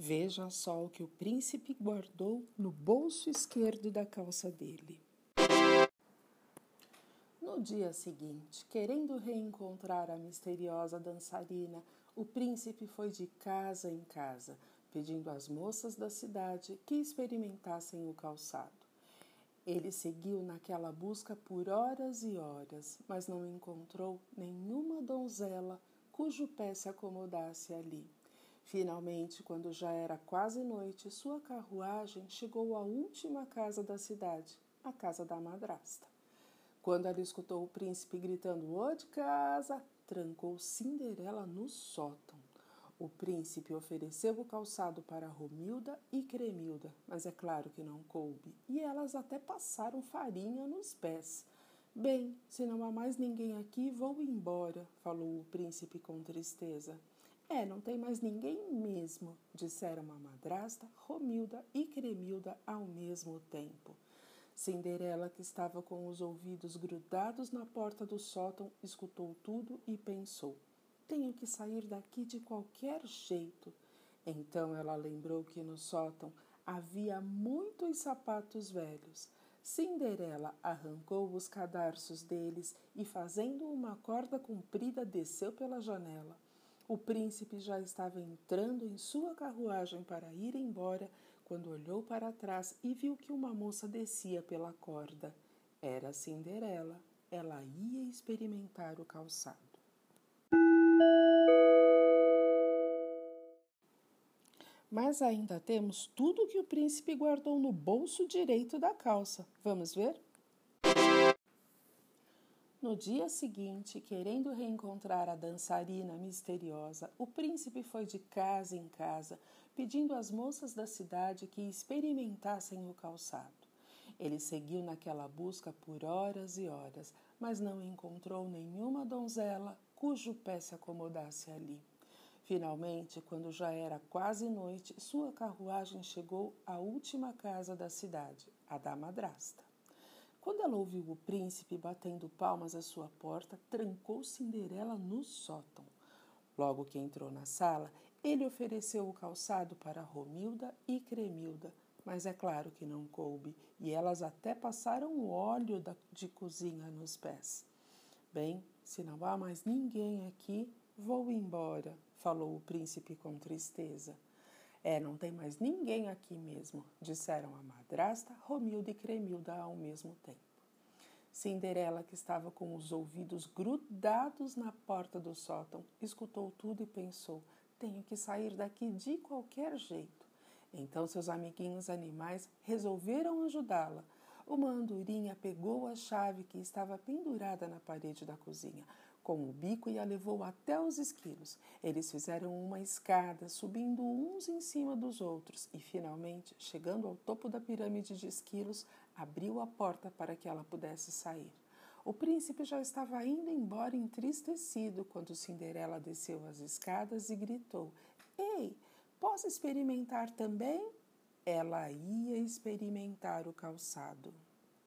Veja só o que o príncipe guardou no bolso esquerdo da calça dele. No dia seguinte, querendo reencontrar a misteriosa dançarina, o príncipe foi de casa em casa, pedindo às moças da cidade que experimentassem o calçado. Ele seguiu naquela busca por horas e horas, mas não encontrou nenhuma donzela cujo pé se acomodasse ali. Finalmente, quando já era quase noite, sua carruagem chegou à última casa da cidade, a casa da madrasta. Quando ela escutou o príncipe gritando "Ô de casa!", trancou Cinderela no sótão. O príncipe ofereceu o calçado para Romilda e Cremilda, mas é claro que não coube, e elas até passaram farinha nos pés. Bem, se não há mais ninguém aqui, vou embora, falou o príncipe com tristeza. É, não tem mais ninguém mesmo, disseram a madrasta, Romilda e Cremilda ao mesmo tempo. Cinderela, que estava com os ouvidos grudados na porta do sótão, escutou tudo e pensou: tenho que sair daqui de qualquer jeito. Então ela lembrou que no sótão havia muitos sapatos velhos. Cinderela arrancou os cadarços deles e, fazendo uma corda comprida, desceu pela janela. O príncipe já estava entrando em sua carruagem para ir embora quando olhou para trás e viu que uma moça descia pela corda. Era Cinderela. Ela ia experimentar o calçado. Mas ainda temos tudo que o príncipe guardou no bolso direito da calça. Vamos ver? No dia seguinte, querendo reencontrar a dançarina misteriosa, o príncipe foi de casa em casa, pedindo às moças da cidade que experimentassem o calçado. Ele seguiu naquela busca por horas e horas, mas não encontrou nenhuma donzela cujo pé se acomodasse ali. Finalmente, quando já era quase noite, sua carruagem chegou à última casa da cidade, a da madrasta. Quando ela ouviu o príncipe batendo palmas à sua porta, trancou Cinderela no sótão. Logo que entrou na sala, ele ofereceu o calçado para Romilda e Cremilda, mas é claro que não coube, e elas até passaram óleo de cozinha nos pés. Bem, se não há mais ninguém aqui, vou embora, falou o príncipe com tristeza. É, não tem mais ninguém aqui mesmo, disseram a madrasta, Romilda e Cremilda ao mesmo tempo. Cinderela, que estava com os ouvidos grudados na porta do sótão, escutou tudo e pensou: tenho que sair daqui de qualquer jeito. Então seus amiguinhos animais resolveram ajudá-la. Uma andorinha pegou a chave que estava pendurada na parede da cozinha com o bico e a levou até os esquilos. Eles fizeram uma escada, subindo uns em cima dos outros, e finalmente, chegando ao topo da pirâmide de esquilos, abriu a porta para que ela pudesse sair. O príncipe já estava indo embora entristecido quando Cinderela desceu as escadas e gritou: Ei, posso experimentar também? Ela ia experimentar o calçado.